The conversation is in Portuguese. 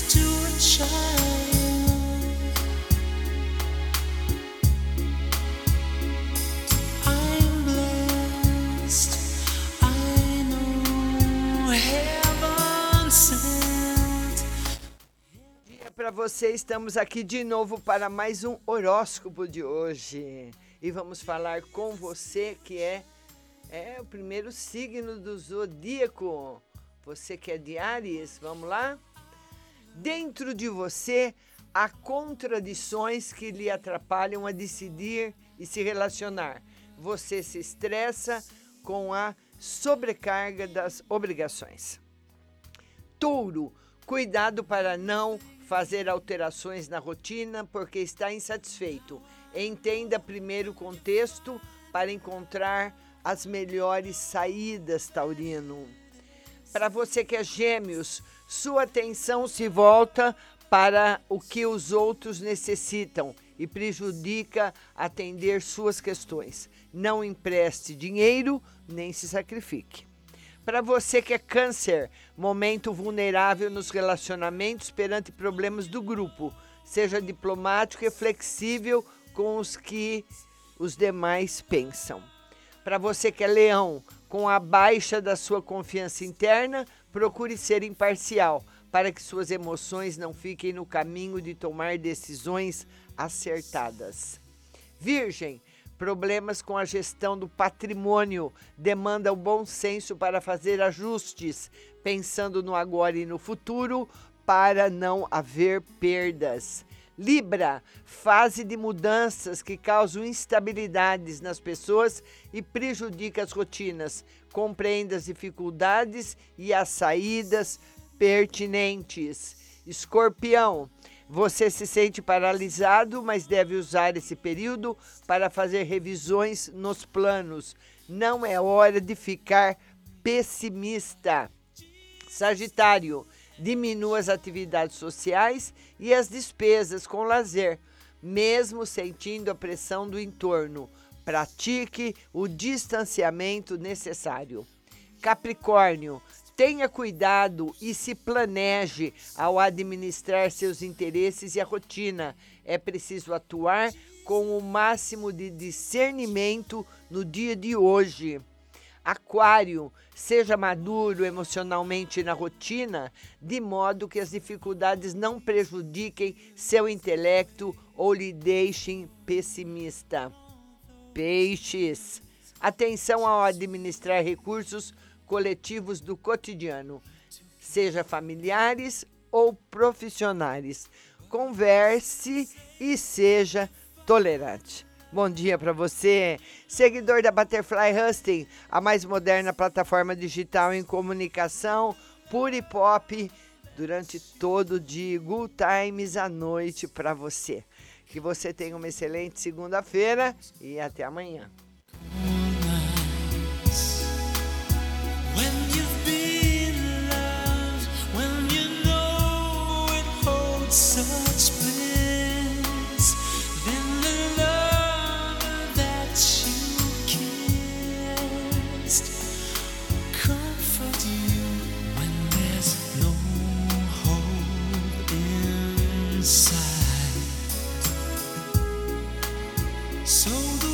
to a Bom dia para você, estamos aqui de novo para mais um horóscopo de hoje. E vamos falar com você que é, é o primeiro signo do zodíaco. Você que é de Ares, vamos lá? Dentro de você há contradições que lhe atrapalham a decidir e se relacionar. Você se estressa com a sobrecarga das obrigações. Touro, cuidado para não fazer alterações na rotina porque está insatisfeito. Entenda primeiro o contexto para encontrar as melhores saídas, Taurino. Para você que é Gêmeos, sua atenção se volta para o que os outros necessitam e prejudica atender suas questões. Não empreste dinheiro nem se sacrifique. Para você que é câncer, momento vulnerável nos relacionamentos perante problemas do grupo. Seja diplomático e flexível com os que os demais pensam. Para você que é leão, com a baixa da sua confiança interna, procure ser imparcial para que suas emoções não fiquem no caminho de tomar decisões acertadas. Virgem, Problemas com a gestão do patrimônio demandam bom senso para fazer ajustes, pensando no agora e no futuro, para não haver perdas. Libra, fase de mudanças que causam instabilidades nas pessoas e prejudica as rotinas. Compreenda as dificuldades e as saídas pertinentes. Escorpião, você se sente paralisado, mas deve usar esse período para fazer revisões nos planos. Não é hora de ficar pessimista. Sagitário, diminua as atividades sociais e as despesas com lazer, mesmo sentindo a pressão do entorno. Pratique o distanciamento necessário. Capricórnio, Tenha cuidado e se planeje ao administrar seus interesses e a rotina. É preciso atuar com o máximo de discernimento no dia de hoje. Aquário, seja maduro emocionalmente na rotina, de modo que as dificuldades não prejudiquem seu intelecto ou lhe deixem pessimista. Peixes, atenção ao administrar recursos coletivos do cotidiano, seja familiares ou profissionais. Converse e seja tolerante. Bom dia para você, seguidor da Butterfly Husting, a mais moderna plataforma digital em comunicação, pure pop, durante todo o dia, good times à noite para você. Que você tenha uma excelente segunda-feira e até amanhã. So Sou do